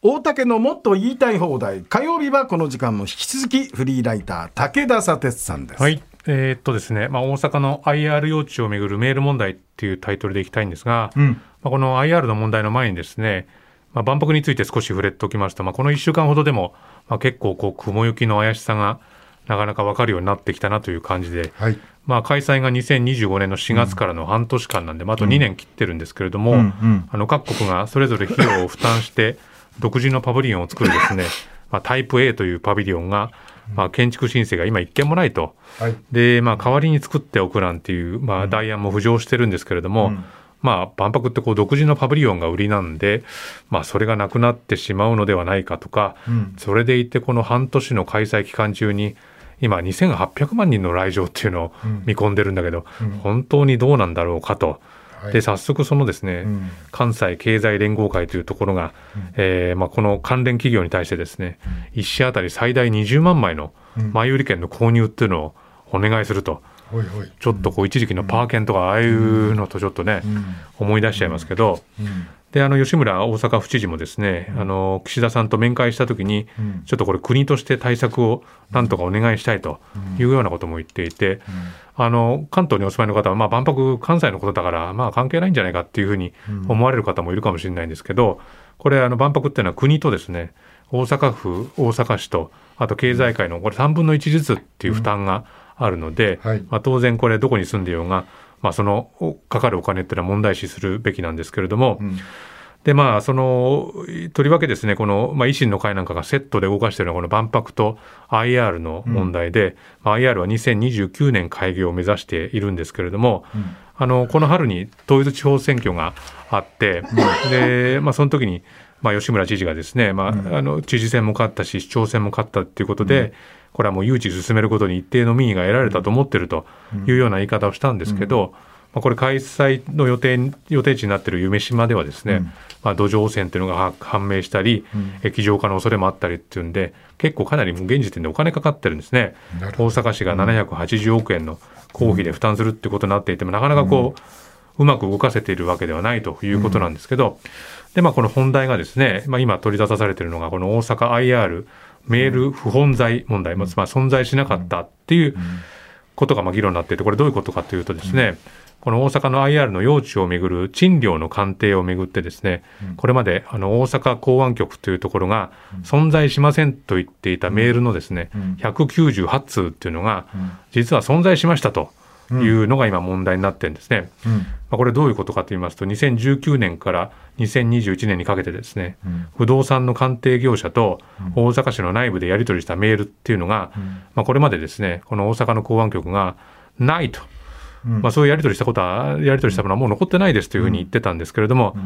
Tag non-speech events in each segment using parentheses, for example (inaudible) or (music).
大竹のもっと言いたい放題火曜日はこの時間も引き続きフリーライター武田砂鉄さんです。はい。えーっとですね、まあ、大阪の IR 用地をめぐるメール問題っていうタイトルでいきたいんですが、うんまあ、この IR の問題の前にですね、まあ、万博について少し触れておきますと、まあ、この1週間ほどでも、まあ、結構こう雲行きの怪しさがなかなか分かるようになってきたなという感じで、はい。まあ、開催が2025年の4月からの半年間なんで、まあ、あと2年切ってるんですけれども、うんうんあの各国がそれぞれ費用を負担して独自のパビリオンを作るですね、(laughs) まあ、タイプ A というパビリオンが、まあ、建築申請が今一件もないと。はい。で、まあ、代わりに作っておくなんていう、まあ、代案も浮上してるんですけれども、うんまあ、万博ってこう独自のパビリオンが売りなんで、まあ、それがなくなってしまうのではないかとか、うんそれでいてこの半年の開催期間中に、今2800万人の来場っていうのをうん見込んでるんだけど、うん本当にどうなんだろうかと。はい。で早速そのですね、うん。関西経済連合会というところが、えーまあ、この関連企業に対してですね、1社当たり最大20万枚のうん。前売り券の購入っていうのをお願いすると、ほいほい。ちょっとこう一時期のパー券とかああいうのとちょっとね、うん。思い出しちゃいますけど、うんであの吉村大阪府知事もですね、あの岸田さんと面会したときに、うん。ちょっとこれ、国として対策をなんとかお願いしたいというようなことも言っていて、あの関東にお住まいの方は、まあ、万博、関西のことだから、まあ、関係ないんじゃないかっていうふうに思われる方もいるかもしれないんですけど、これ、あの万博っていうのは国とですね大阪府、大阪市と、あと経済界のこれ3分の1ずつっていう負担があるので、はい。まあ、当然、これ、どこに住んでようが、まあ、そのおかかるお金っていうのは問題視するべきなんですけれども、うん。でまあそのとりわけですねこの、まあ、維新の会なんかがセットで動かしているのはこの万博と IR の問題で、まあ IR は2029年開業を目指しているんですけれども、あのこの春に統一地方選挙があって、でまあ、その時に、まあ、吉村知事がですね、まああの知事選も勝ったし市長選も勝ったっていうことで、これはもう誘致進めることに一定の民意が得られたと思ってるというような言い方をしたんですけど、まあ、これ開催の予定予定地になっている夢島ではですね、まあ、土壌汚染というのがは判明したり、液状化の恐れもあったりっていうんで結構かなりもう現時点でお金かかってるんですね。大阪市が780億円の公費で負担するってことになっていてもなかなかこう、うまく動かせているわけではないということなんですけど、でまあ、この本題がですね、まあ、今取り沙汰されているのがこの大阪 IR メール不本在問題、まあ、つまり存在しなかったっていうことがまあ議論になっていてこれどういうことかというとですね、この大阪の IR の用地をめぐる賃料の鑑定をめぐってですね、これまであの大阪港湾局というところが存在しませんと言っていたメールのですね、198通っていうのが実は存在しましたというのが今問題になってるんですね。うん。まあ、これどういうことかと言いますと2019年から2021年にかけてですね、不動産の鑑定業者と大阪市の内部でやり取りしたメールっていうのが、まあ、これまでですねこの大阪の港湾局がないと、まあ、そういうやり取りしたことはやり取りしたものはもう残ってないですというふうに言ってたんですけれども、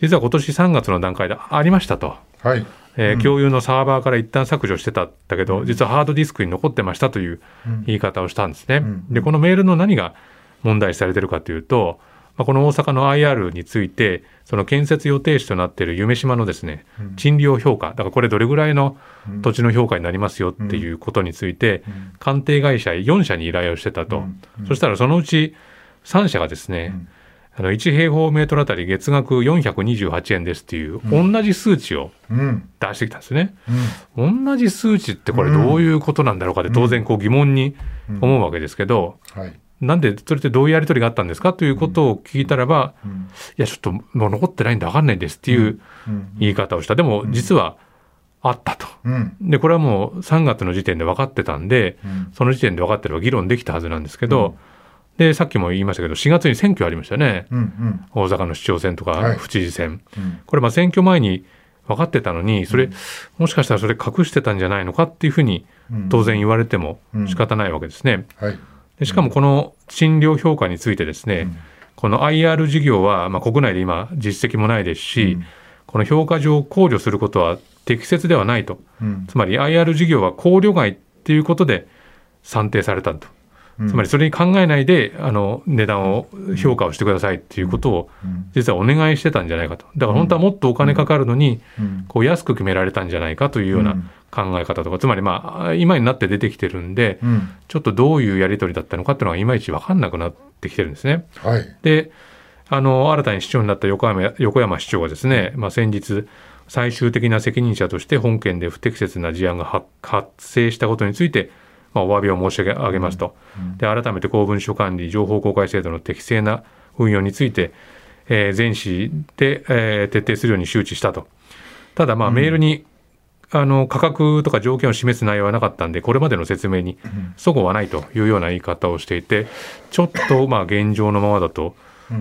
実は今年3月の段階でありましたと。はい。えー共有のサーバーから一旦削除してたんだけど、実はハードディスクに残ってましたという言い方をしたんですね。で、このメールの何が問題視されてるかというと、まあ、この大阪の IR について、その建設予定地となっている夢島のですね、賃料評価、だからこれどれぐらいの土地の評価になりますよっていうことについて、鑑定会社4社に依頼をしてたと。そしたらそのうち3社がですね、あの1平方メートルあたり月額428円ですっていう、同じ数値をうん。出してきたんですね。同じ数値ってこれどういうことなんだろうかって当然こう疑問に思うわけですけど、はい。なんでそれってどういうやり取りがあったんですか？ということを聞いたらば、いやちょっともう残ってないんで分かんないですっていう言い方をした。でも実はあったと。うん。でこれはもう3月の時点で分かってたんで、その時点で分かってれば議論できたはずなんですけど、でさっきも言いましたけど4月に選挙ありましたね。うん。うん。大阪の市長選とはいか府知事選、うんこれまあ選挙前に分かってたのにそれ、もしかしたらそれ隠してたんじゃないのかっていうふうに当然言われても仕方ないわけですね。はい。でしかもこの賃料評価についてですね、この IR 事業はまあ国内で今実績もないですし、この評価上考慮することは適切ではないと、うんつまり IR 事業は考慮外っていうことで算定されたと。つまりそれに考えないであの値段を評価をしてくださいっていうことを実はお願いしてたんじゃないかと。だから本当はもっとお金かかるのにこう安く決められたんじゃないかというような考え方とか。つまりまあ今になって出てきてるんでうん。ちょっとどういうやり取りだったのかっていうのがいまいち分かんなくなってきてるんですね。はい。であの新たに市長になった横山横山市長がですね、まあ、先日最終的な責任者として本件で不適切な事案が発発生したことについて、まあ、お詫びを申し上げますと、で改めて公文書管理情報公開制度の適正な運用について、えー、全市で、えー、徹底するように周知したと。ただ、まあ、メールに、あの価格とか条件を示す内容はなかったんで、これまでの説明に齟齬はないというような言い方をしていて、ちょっと (laughs) まあ現状のままだと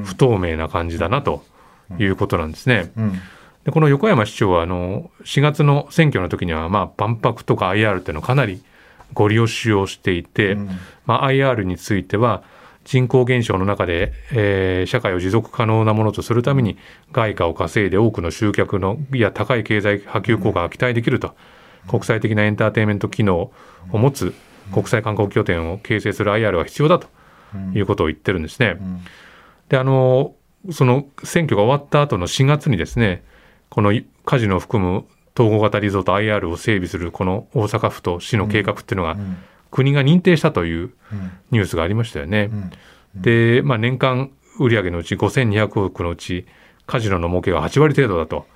不透明な感じだなということなんですね。でこの横山市長はあの4月の選挙の時にはまあ万博とか IR っていうのをかなりご利用しをしていて、まあ、IR については人口減少の中で、えー、社会を持続可能なものとするために外貨を稼いで多くの集客のや高い経済波及効果が期待できると、国際的なエンターテインメント機能を持つ国際観光拠点を形成する IR は必要だということを言ってるんですね。であのその選挙が終わった後の4月にですねこのカジノを含む統合型リゾート IR を整備するこの大阪府と市の計画っていうのが、国が認定したというニュースがありましたよね。で、まあ、年間売上のうち5200億のうちカジノの儲けが8割程度だと、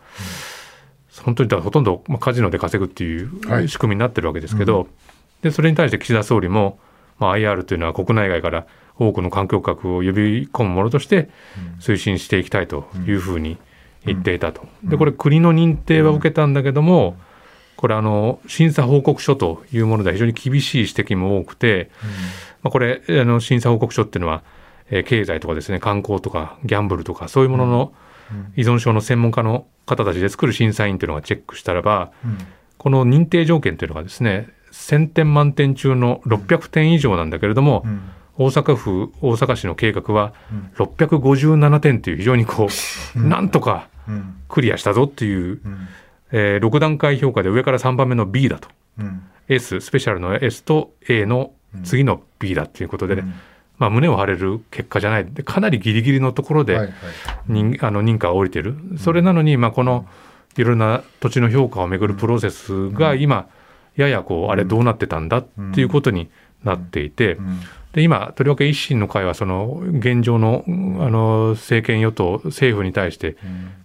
本当にほとんどカジノで稼ぐっていう仕組みになってるわけですけど、はいうん、でそれに対して岸田総理も、まあ、IR というのは国内外から多くの観光客を呼び込むものとして推進していきたいというふうに言っていたと。でこれ国の認定は受けたんだけども、これあの審査報告書というものでは非常に厳しい指摘も多くて、まあ、これあの審査報告書っていうのは、えー、経済とかですね観光とかギャンブルとかそういうものの依存症の専門家の方たちで作る審査員というのがチェックしたらば、この認定条件というのがですね1000点満点中の600点以上なんだけれども、大阪府大阪市の計画は657点という非常にこう、なんとかクリアしたぞっていう、えー、6段階評価で上から3番目の B だと、S スペシャルの S と A の次の B だっていうことで、ね。まあ、胸を張れる結果じゃない。かなりギリギリのところで、はいはい、あの認可が下りてる、それなのに、まあ、このいろんな土地の評価をめぐるプロセスが今、ややこうあれどうなってたんだっていうことになっていて、で今、とりわけ維新の会はその現状のあの政権与党、政府に対して、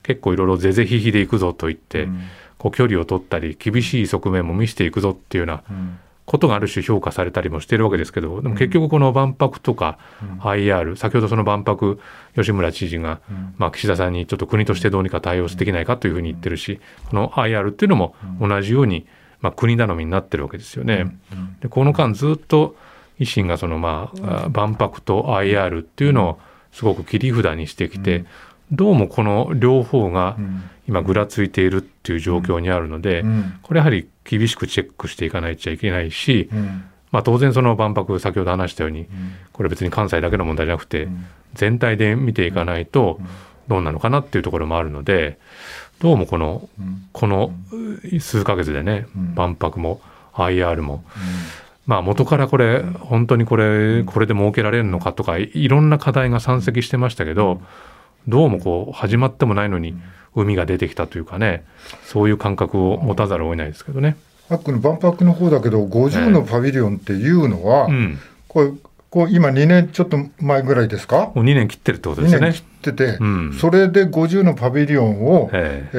結構いろいろ是々非々でいくぞと言って、こう距離を取ったり、厳しい側面も見せていくぞっていうようなことがある種評価されたりもしているわけですけど、でも結局、この万博とか IR、先ほどその万博、吉村知事が、まあ、岸田さんにちょっと国としてどうにか対応できないかというふうに言ってるし、この IR っていうのも同じように、まあ、国頼みになってるわけですよね。でこの間ずっと維新がそのまあ万博と IR っていうのをすごく切り札にしてきて、どうもこの両方が今ぐらついているっていう状況にあるので、これやはり厳しくチェックしていかないといけないし、まあ、当然その万博先ほど話したようにこれ別に関西だけの問題じゃなくて全体で見ていかないとどうなのかなっていうところもあるのでどうもこのこの数ヶ月でね万博も IR も。まあ元からこれ本当にこれこれで設けられるのかとかいろんな課題が山積してましたけどどうもこう始まってもないのに海が出てきたというかねそういう感覚を持たざるを得ないですけどね。あっの万博の方だけど50のパビリオンっていうのは、えーうん、これこう今2年ちょっと前ぐらいですか？もう2年切ってるってことですね。2年切ってて、うん、それで50のパビリオンを、えー、え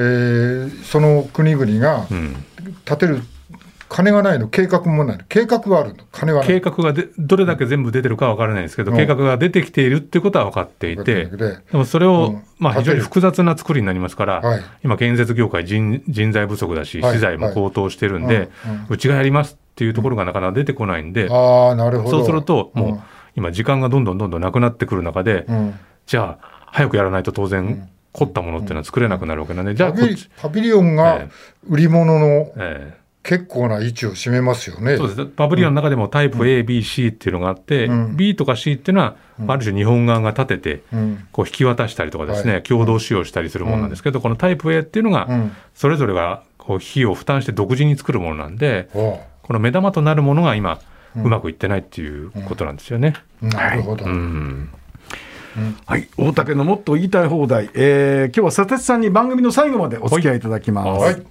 ー、その国々が建てる金がないの、計画もないの、計画はあるの、金は計画がでどれだけ全部出てるかは分からないですけど、うん、計画が出てきているっていうことは分かっていて、でもそれを、うん、まあ、非常に複雑な作りになりますから、はい、今、建設業界人、人材不足だし、資材も高騰してるんで、うちがやりますっていうところがなかなか出てこないんで、あなるほど。そうすると、もう、今、時間がどんどんどんどんなくなってくる中で、じゃあ、早くやらないと当然、凝ったものっていうのは作れなくなるわけなんで、じゃあパビリオンが売り物の、ええ。結構な位置を占めますよね。そうです。パブリオンの中でもタイプ A、B、C っていうのがあって、うん、B とか C っていうのは、ある種日本側が立てて、こう引き渡したりとかですね、共同使用したりするものなんですけど、このタイプ A っていうのが、それぞれがこう費用を負担して独自に作るものなんで、この目玉となるものが今、うまくいってないっていうことなんですよね。なるほど。はい、大竹のもっと言いたい放題、えー、今日は佐哲さんに番組の最後までお付き合いいただきます。はい